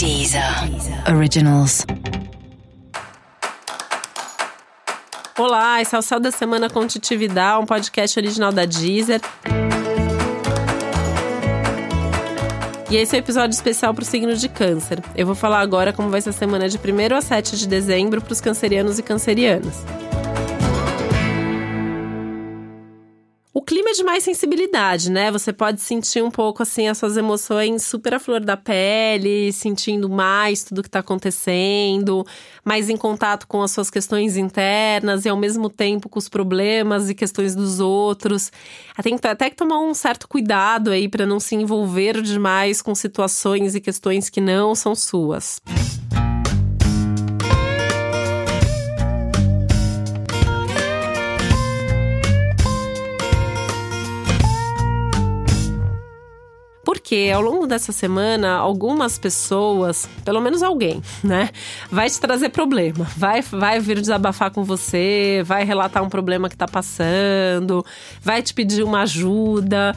Deezer Originals. Olá, esse é o Céu da Semana com Titividade, um podcast original da Deezer. E esse é o um episódio especial para o signo de Câncer. Eu vou falar agora como vai ser a semana de 1 a 7 de dezembro para os cancerianos e cancerianas. O clima é de mais sensibilidade, né? Você pode sentir um pouco assim as suas emoções super à flor da pele, sentindo mais tudo que tá acontecendo, mais em contato com as suas questões internas e ao mesmo tempo com os problemas e questões dos outros. Tem até que tomar um certo cuidado aí para não se envolver demais com situações e questões que não são suas. Porque ao longo dessa semana, algumas pessoas, pelo menos alguém, né, vai te trazer problema, vai, vai vir desabafar com você, vai relatar um problema que tá passando, vai te pedir uma ajuda.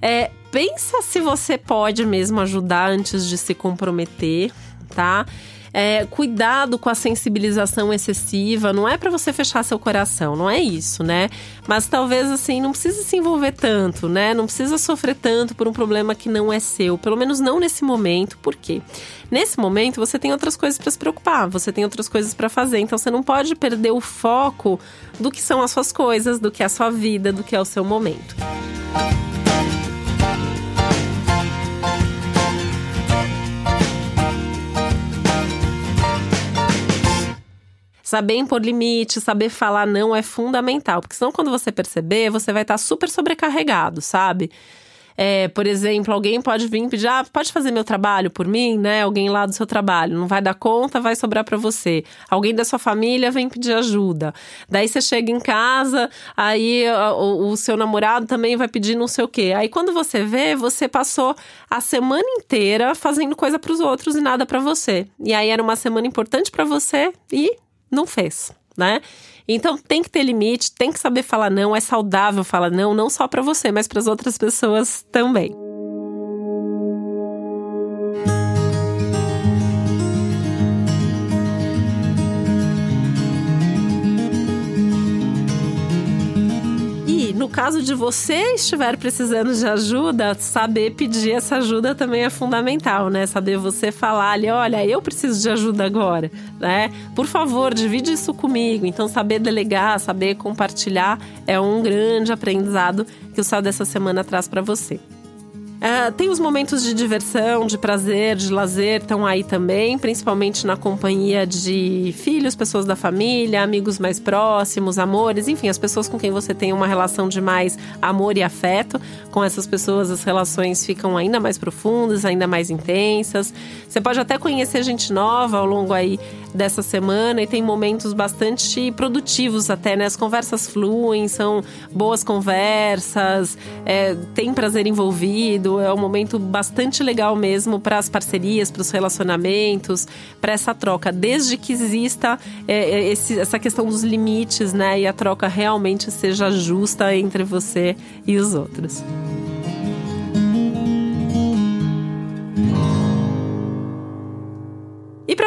É, pensa se você pode mesmo ajudar antes de se comprometer, tá? É, cuidado com a sensibilização excessiva, não é para você fechar seu coração, não é isso, né? Mas talvez assim, não precisa se envolver tanto, né? Não precisa sofrer tanto por um problema que não é seu, pelo menos não nesse momento. Por quê? Nesse momento você tem outras coisas para se preocupar, você tem outras coisas para fazer, então você não pode perder o foco do que são as suas coisas, do que é a sua vida, do que é o seu momento. Saber impor limite, saber falar não é fundamental, porque senão quando você perceber, você vai estar super sobrecarregado, sabe? É, por exemplo, alguém pode vir pedir, ah, pode fazer meu trabalho por mim, né? Alguém lá do seu trabalho não vai dar conta, vai sobrar para você. Alguém da sua família vem pedir ajuda. Daí você chega em casa, aí o, o seu namorado também vai pedir não sei o quê. Aí quando você vê, você passou a semana inteira fazendo coisa para os outros e nada para você. E aí era uma semana importante para você e não fez, né? Então tem que ter limite, tem que saber falar não, é saudável falar não, não só para você, mas para as outras pessoas também. Caso de você estiver precisando de ajuda, saber pedir essa ajuda também é fundamental, né? Saber você falar ali, olha, eu preciso de ajuda agora, né? Por favor, divide isso comigo. Então, saber delegar, saber compartilhar é um grande aprendizado que o Sal dessa semana traz para você. Uh, tem os momentos de diversão, de prazer, de lazer, estão aí também, principalmente na companhia de filhos, pessoas da família, amigos mais próximos, amores, enfim, as pessoas com quem você tem uma relação de mais amor e afeto. Com essas pessoas, as relações ficam ainda mais profundas, ainda mais intensas. Você pode até conhecer gente nova ao longo aí dessa semana e tem momentos bastante produtivos até, né? As conversas fluem, são boas conversas, é, tem prazer envolvido, é um momento bastante legal mesmo para as parcerias, para os relacionamentos, para essa troca, desde que exista é, é, esse, essa questão dos limites, né? E a troca realmente seja justa entre você e os outros.